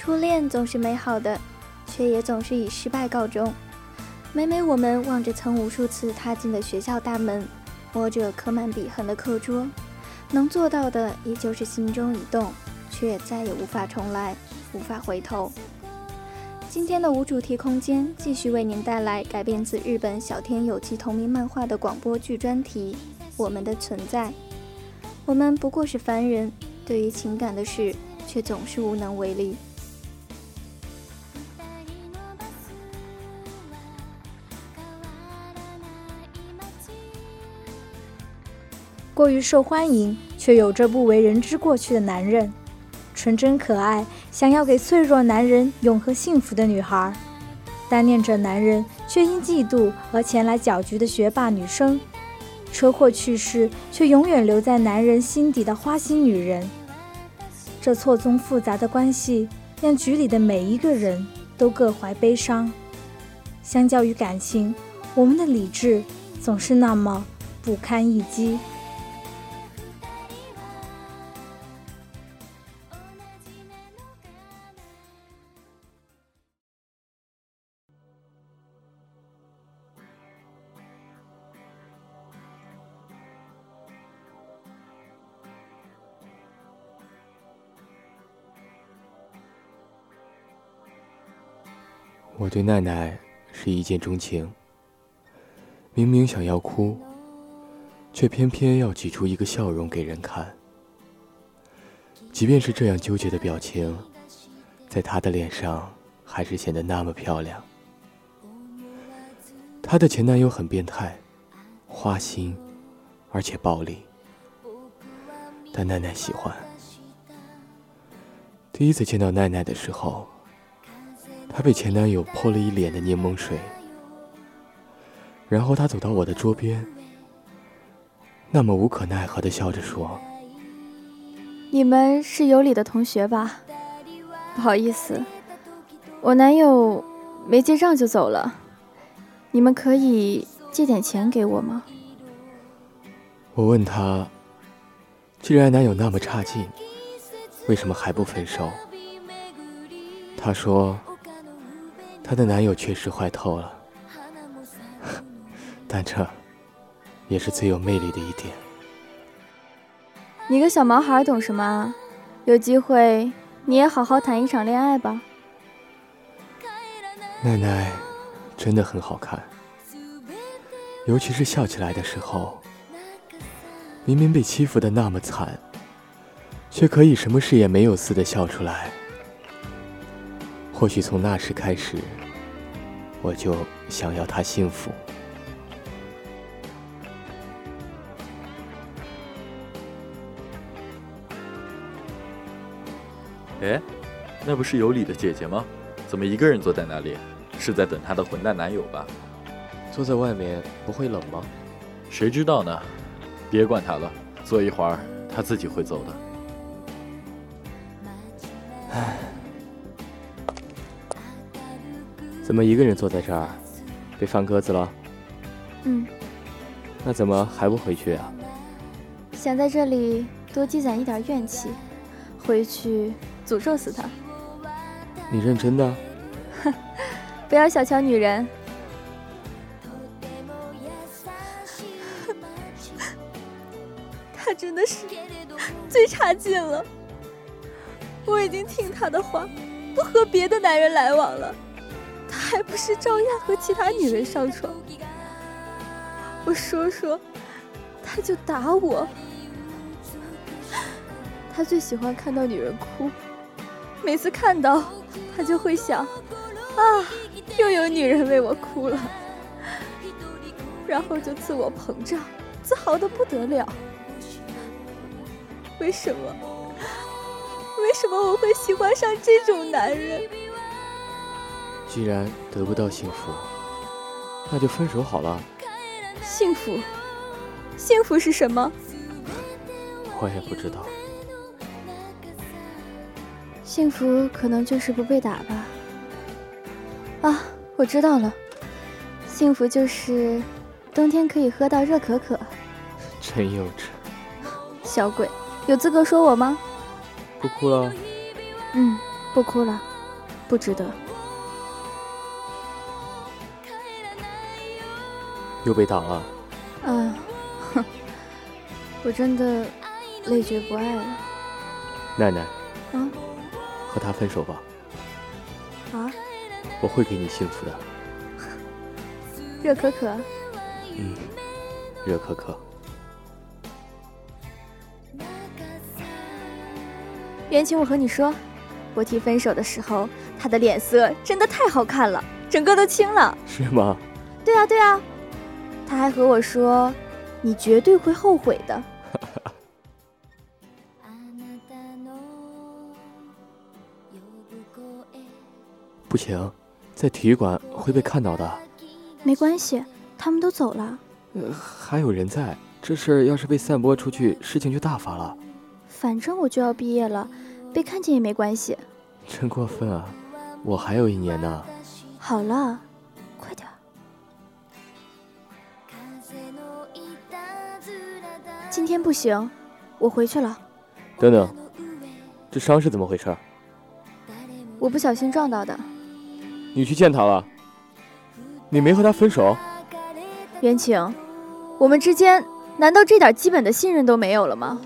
初恋总是美好的，却也总是以失败告终。每每我们望着曾无数次踏进的学校大门，摸着刻满笔痕的课桌，能做到的也就是心中一动，却再也无法重来，无法回头。今天的无主题空间继续为您带来改编自日本小天有纪同名漫画的广播剧专题《我们的存在》。我们不过是凡人，对于情感的事却总是无能为力。过于受欢迎却有着不为人知过去的男人。纯真可爱，想要给脆弱男人永恒幸福的女孩，单恋着男人却因嫉妒而前来搅局的学霸女生，车祸去世却永远留在男人心底的花心女人。这错综复杂的关系让局里的每一个人都各怀悲伤。相较于感情，我们的理智总是那么不堪一击。我对奈奈是一见钟情，明明想要哭，却偏偏要挤出一个笑容给人看。即便是这样纠结的表情，在她的脸上还是显得那么漂亮。她的前男友很变态，花心，而且暴力，但奈奈喜欢。第一次见到奈奈的时候。她被前男友泼了一脸的柠檬水，然后她走到我的桌边，那么无可奈何的笑着说：“你们是有理的同学吧？不好意思，我男友没结账就走了，你们可以借点钱给我吗？”我问她：“既然男友那么差劲，为什么还不分手？”她说。她的男友确实坏透了，但这也是最有魅力的一点。你个小毛孩懂什么啊？有机会你也好好谈一场恋爱吧。奶奶真的很好看，尤其是笑起来的时候，明明被欺负的那么惨，却可以什么事也没有似的笑出来。或许从那时开始，我就想要他幸福。哎，那不是有理的姐姐吗？怎么一个人坐在那里？是在等她的混蛋男友吧？坐在外面不会冷吗？谁知道呢？别管他了，坐一会儿他自己会走的。怎么一个人坐在这儿？被放鸽子了？嗯。那怎么还不回去啊？想在这里多积攒一点怨气，回去诅咒死他。你认真的？哼，不要小瞧女人。他真的是最差劲了。我已经听他的话，不和别的男人来往了。还不是照样和其他女人上床？我说说，他就打我。他最喜欢看到女人哭，每次看到，他就会想：啊，又有女人为我哭了。然后就自我膨胀，自豪的不得了。为什么？为什么我会喜欢上这种男人？既然得不到幸福，那就分手好了。幸福，幸福是什么？我也不知道。幸福可能就是不被打吧。啊，我知道了，幸福就是冬天可以喝到热可可。真幼稚。小鬼，有资格说我吗？不哭了。嗯，不哭了。不值得。又被打了。啊，哼，我真的累觉不爱了。奈奈，嗯，和他分手吧。啊？我会给你幸福的。热可可。嗯，热可可。袁晴，我和你说，我提分手的时候，他的脸色真的太好看了，整个都青了。是吗？对啊，对啊。他还和我说：“你绝对会后悔的。” 不行，在体育馆会被看到的。没关系，他们都走了。呃，还有人在，这事要是被散播出去，事情就大发了。反正我就要毕业了，被看见也没关系。真过分啊！我还有一年呢。好了。今天不行，我回去了。等等，这伤是怎么回事？我不小心撞到的。你去见他了？你没和他分手？袁晴，我们之间难道这点基本的信任都没有了吗？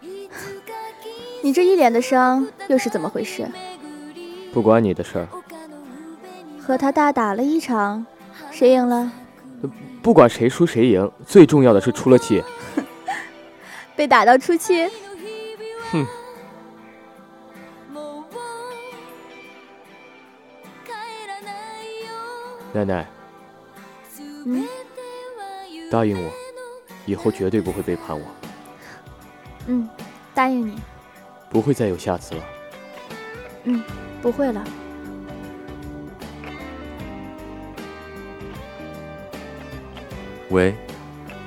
你这一脸的伤又是怎么回事？不关你的事儿。和他大打了一场，谁赢了？不管谁输谁赢，最重要的是出了气。被打到出气？哼！奶奶，嗯，答应我，以后绝对不会背叛我。嗯，答应你。不会再有下次了。嗯，不会了。喂，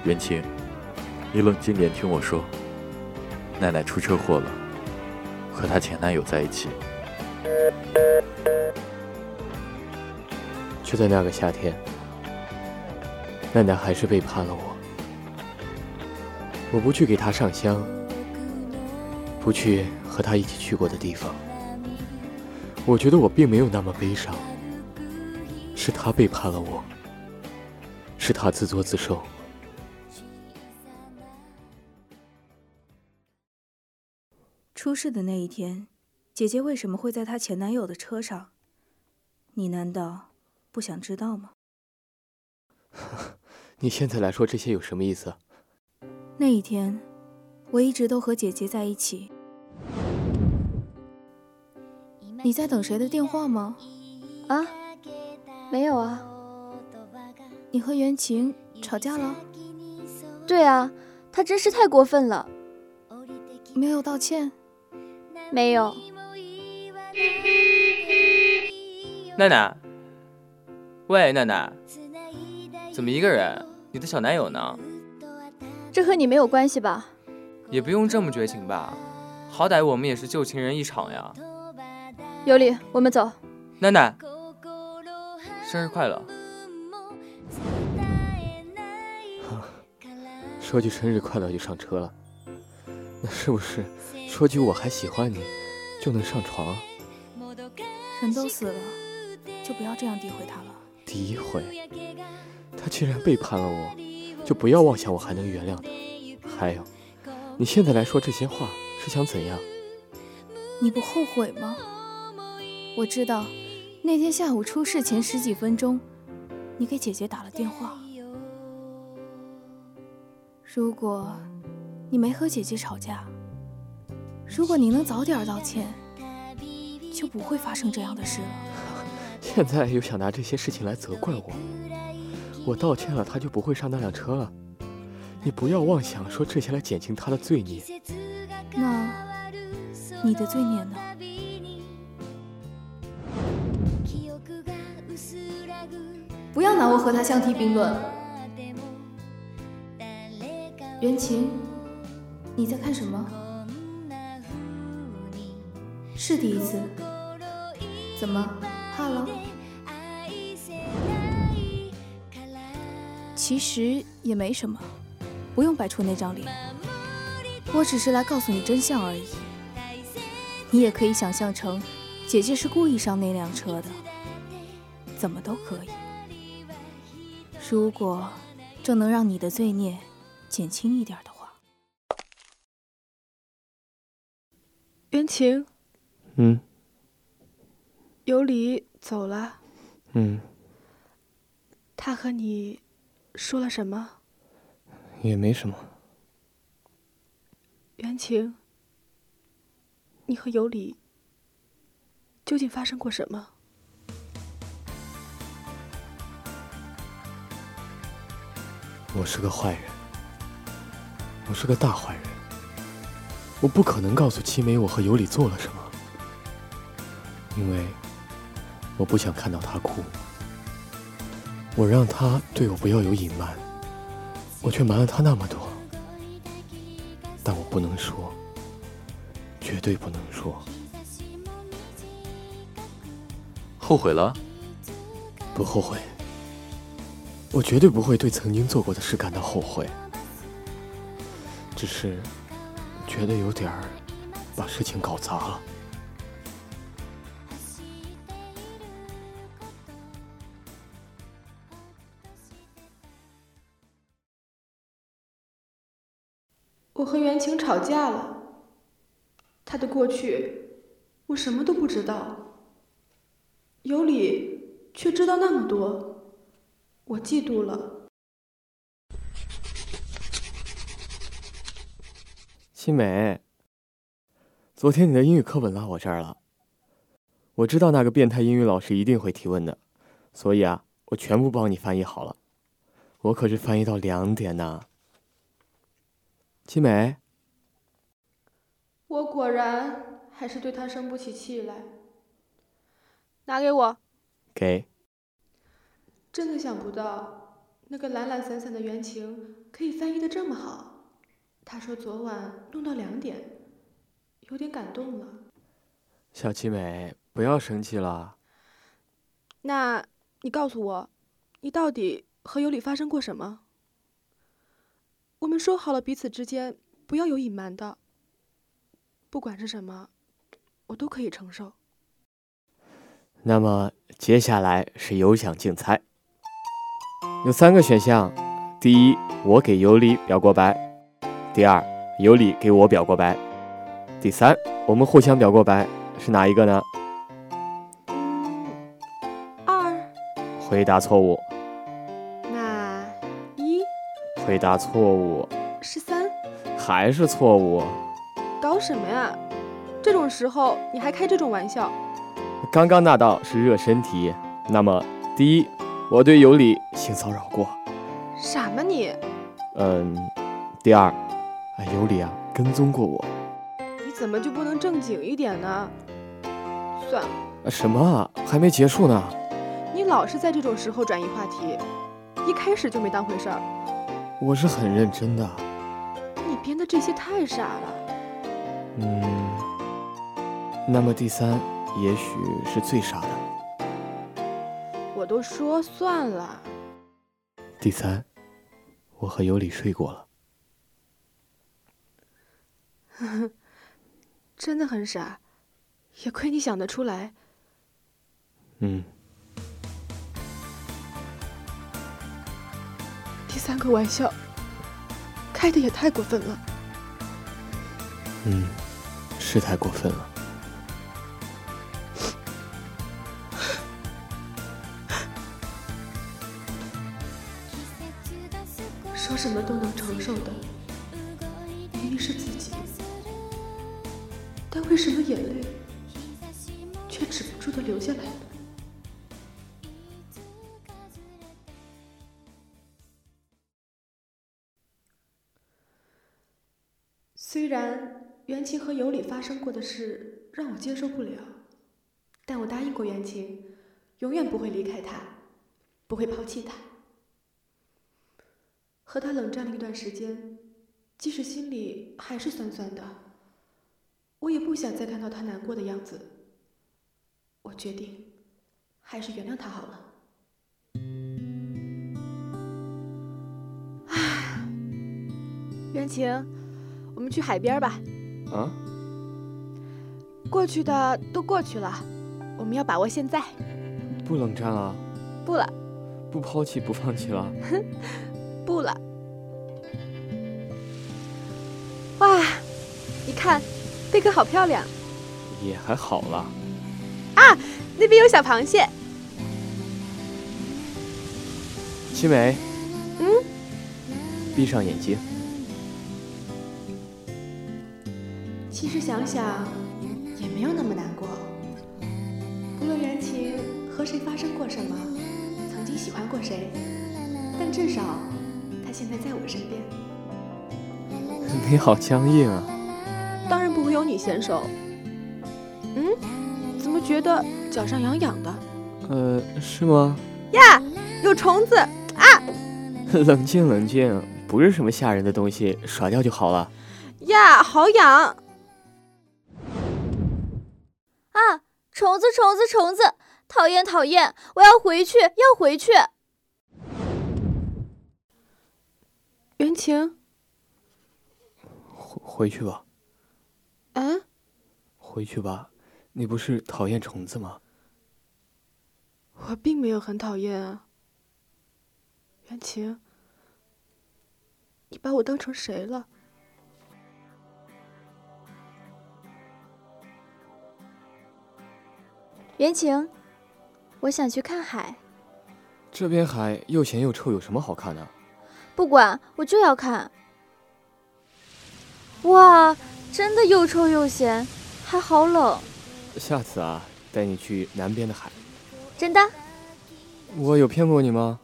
袁晴，你冷静点，听我说。奈奈出车祸了，和她前男友在一起。就在那个夏天，奈奈还是背叛了我。我不去给她上香，不去和她一起去过的地方。我觉得我并没有那么悲伤，是她背叛了我。是他自作自受。出事的那一天，姐姐为什么会在她前男友的车上？你难道不想知道吗？你现在来说这些有什么意思？那一天，我一直都和姐姐在一起。你在等谁的电话吗？啊，没有啊。你和袁晴吵架了？对啊，他真是太过分了。没有道歉？没有。奈奈，喂，奈奈，怎么一个人？你的小男友呢？这和你没有关系吧？也不用这么绝情吧，好歹我们也是旧情人一场呀。有理，我们走。奈奈，生日快乐。说句生日快乐就上车了，那是不是说句我还喜欢你就能上床？人都死了，就不要这样诋毁他了。诋毁？他既然背叛了我，就不要妄想我还能原谅他。还有，你现在来说这些话是想怎样？你不后悔吗？我知道，那天下午出事前十几分钟，你给姐姐打了电话。如果你没和姐姐吵架，如果你能早点道歉，就不会发生这样的事了。现在又想拿这些事情来责怪我，我道歉了，他就不会上那辆车了。你不要妄想说这些来减轻他的罪孽。那你的罪孽呢？不要拿我和他相提并论。袁晴，你在看什么？是第一次？怎么怕了？其实也没什么，不用摆出那张脸。我只是来告诉你真相而已。你也可以想象成，姐姐是故意上那辆车的，怎么都可以。如果这能让你的罪孽减轻一点的话，袁晴，嗯，尤里走了。嗯，他和你说了什么？也没什么。袁晴，你和尤里究竟发生过什么？我是个坏人，我是个大坏人。我不可能告诉七美我和尤里做了什么，因为我不想看到她哭。我让她对我不要有隐瞒，我却瞒了她那么多。但我不能说，绝对不能说。后悔了？不后悔。我绝对不会对曾经做过的事感到后悔，只是觉得有点儿把事情搞砸了。我和袁晴吵架了，他的过去我什么都不知道，尤里却知道那么多。我嫉妒了，新美。昨天你的英语课本落我这儿了。我知道那个变态英语老师一定会提问的，所以啊，我全部帮你翻译好了。我可是翻译到两点呢。七美，我果然还是对他生不起气来。拿给我。给。真的想不到，那个懒懒散散的袁晴可以翻译的这么好。他说昨晚弄到两点，有点感动了。小七美，不要生气了。那你告诉我，你到底和尤里发生过什么？我们说好了彼此之间不要有隐瞒的。不管是什么，我都可以承受。那么接下来是有奖竞猜。有三个选项：第一，我给尤里表过白；第二，有理给我表过白；第三，我们互相表过白，是哪一个呢？二。回答错误。那一。回答错误。十三。还是错误。搞什么呀？这种时候你还开这种玩笑？刚刚那道是热身题。那么，第一。我对有理性骚扰过，傻吗你？嗯，第二，尤里啊跟踪过我。你怎么就不能正经一点呢？算了。什么？还没结束呢。你老是在这种时候转移话题，一开始就没当回事儿。我是很认真的。你编的这些太傻了。嗯，那么第三也许是最傻的。我都说算了。第三，我和尤里睡过了。真的很傻，也亏你想得出来。嗯。第三个玩笑，开的也太过分了。嗯，是太过分了。说什么都能承受的，明明是自己，但为什么眼泪却止不住的流下来呢？虽然袁晴和尤里发生过的事让我接受不了，但我答应过袁晴，永远不会离开他，不会抛弃他。和他冷战了一段时间，即使心里还是酸酸的，我也不想再看到他难过的样子。我决定，还是原谅他好了。唉，袁晴，我们去海边吧。啊？过去的都过去了，我们要把握现在。不冷战了？不了。不抛弃不放弃了？哼不了。哇，你看，贝壳好漂亮。也还好啦。啊，那边有小螃蟹。七美。嗯。闭上眼睛。其实想想，也没有那么难过。不论缘情和谁发生过什么，曾经喜欢过谁，但至少他现在在我身边。你好僵硬啊！当然不会有你娴熟。嗯？怎么觉得脚上痒痒的？呃，是吗？呀，有虫子啊！冷静冷静，不是什么吓人的东西，甩掉就好了。呀，好痒！啊，虫子虫子虫子，讨厌讨厌！我要回去，要回去。袁晴，回回去吧。嗯？回去吧。你不是讨厌虫子吗？我并没有很讨厌啊。袁晴，你把我当成谁了？袁晴，我想去看海。这边海又咸又臭，有什么好看的？不管，我就要看。哇，真的又臭又咸，还好冷。下次啊，带你去南边的海。真的？我有骗过你吗？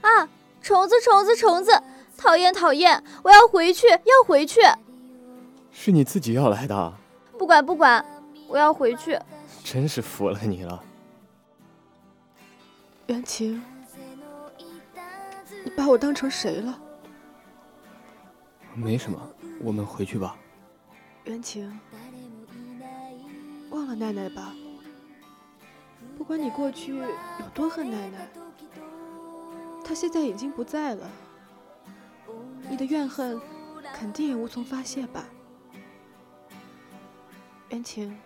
啊！虫子，虫子，虫子！讨厌，讨厌！我要回去，要回去。是你自己要来的。不管，不管，我要回去。真是服了你了，袁晴，你把我当成谁了？没什么，我们回去吧。袁晴。忘了奈奈吧，不管你过去有多恨奈奈，她现在已经不在了，你的怨恨肯定也无从发泄吧。袁晴，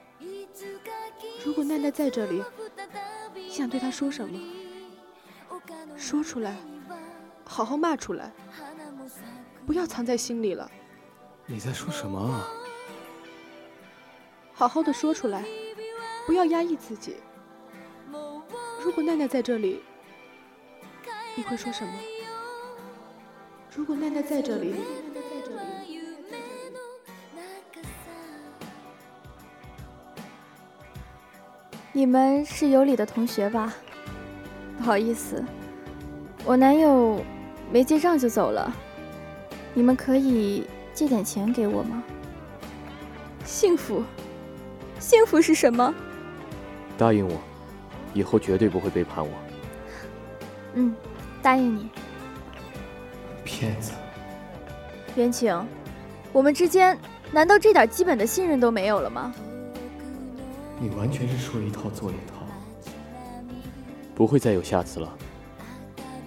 如果奈奈在这里，你想对她说什么？说出来，好好骂出来，不要藏在心里了。你在说什么啊？好好的说出来，不要压抑自己。如果奈奈在这里，你会说什么？如果奈奈在这里，你们是有理的同学吧？不好意思，我男友没结账就走了。你们可以借点钱给我吗？幸福。幸福是什么？答应我，以后绝对不会背叛我。嗯，答应你。骗子！袁晴，我们之间难道这点基本的信任都没有了吗？你完全是说一套做一套，不会再有下次了。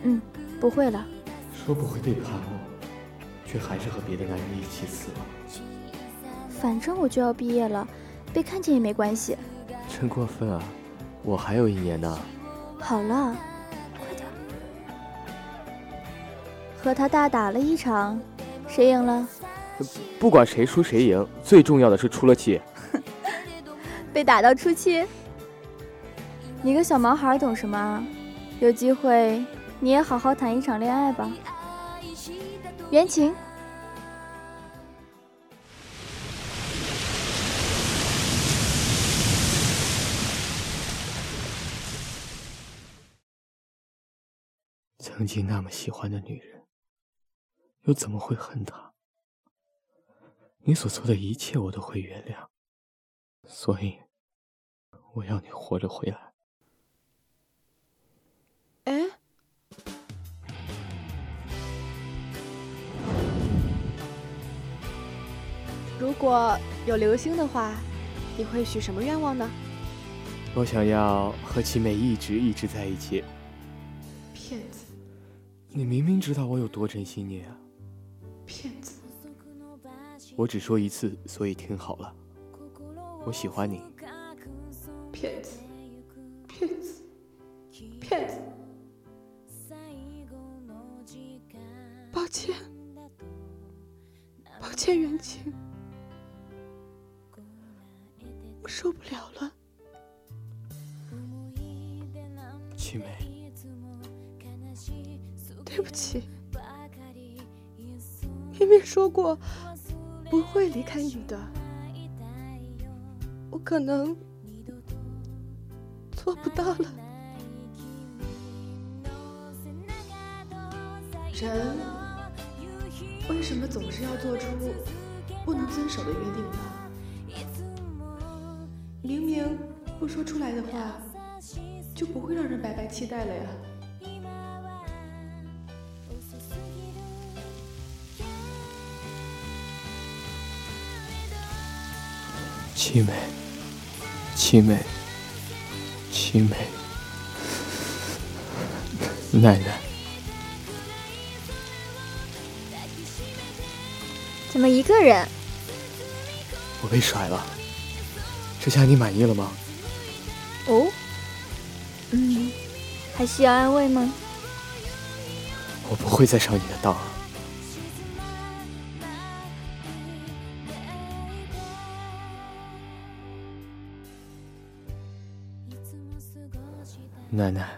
嗯，不会了。说不会背叛我，却还是和别的男人一起死了。反正我就要毕业了。被看见也没关系，真过分啊！我还有一年呢。好了，快点。和他大打了一场，谁赢了？不管谁输谁赢，最重要的是出了气。被打到出气？你个小毛孩懂什么？有机会你也好好谈一场恋爱吧。袁晴。曾经那么喜欢的女人，又怎么会恨她？你所做的一切，我都会原谅。所以，我要你活着回来。果有流星的话，你会许什么愿望呢？我想要和齐美一直一直在一起。骗子！你明明知道我有多珍惜你啊！骗子！我只说一次，所以听好了。我喜欢你。我不会离开你的，我可能做不到了。人为什么总是要做出不能遵守的约定呢？明明不说出来的话。就不会让人白白期待了呀。七美，七美，七美，奶奶，怎么一个人？我被甩了，这下你满意了吗？哦。嗯，还需要安慰吗？我不会再上你的当。奶奶，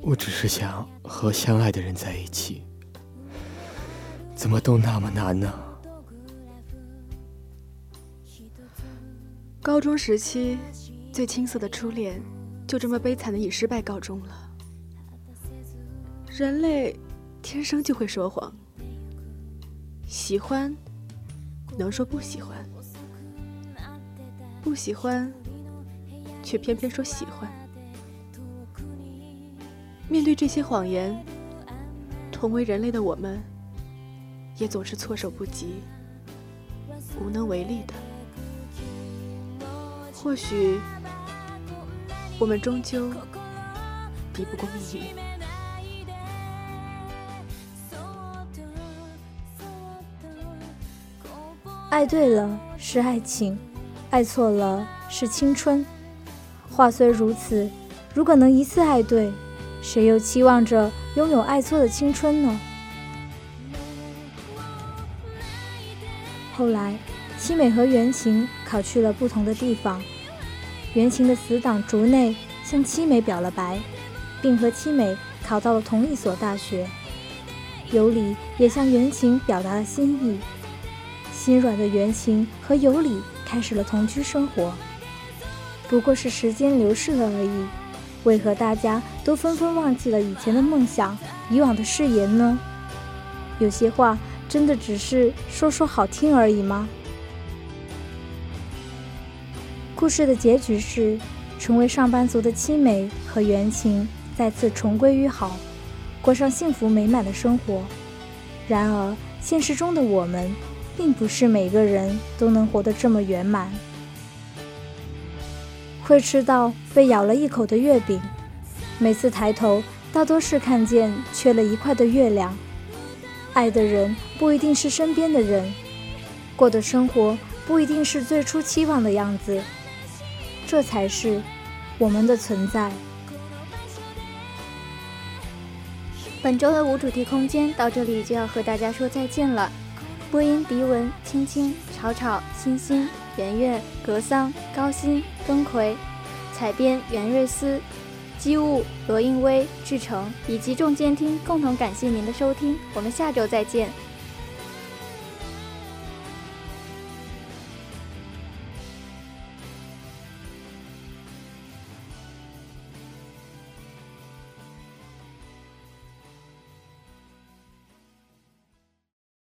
我只是想和相爱的人在一起，怎么都那么难呢？高中时期最青涩的初恋。就这么悲惨的以失败告终了。人类天生就会说谎，喜欢能说不喜欢，不喜欢却偏偏说喜欢。面对这些谎言，同为人类的我们，也总是措手不及、无能为力的。或许。我们终究比不过命运。爱对了是爱情，爱错了是青春。话虽如此，如果能一次爱对，谁又期望着拥有爱错的青春呢？后来，七美和袁晴考去了不同的地方。袁晴的死党竹内向七美表了白，并和七美考到了同一所大学。尤里也向袁晴表达了心意，心软的袁晴和尤里开始了同居生活。不过是时间流逝了而已，为何大家都纷纷忘记了以前的梦想、以往的誓言呢？有些话真的只是说说好听而已吗？故事的结局是，成为上班族的七美和袁晴再次重归于好，过上幸福美满的生活。然而，现实中的我们，并不是每个人都能活得这么圆满。会吃到被咬了一口的月饼，每次抬头，大多是看见缺了一块的月亮。爱的人不一定是身边的人，过的生活不一定是最初期望的样子。这才是我们的存在。本周的无主题空间到这里就要和大家说再见了。播音：迪文、青青、吵吵、欣欣、圆圆、格桑、高鑫、钟馗；采编：袁瑞思、机务、罗应威、志成以及众监听共同感谢您的收听。我们下周再见。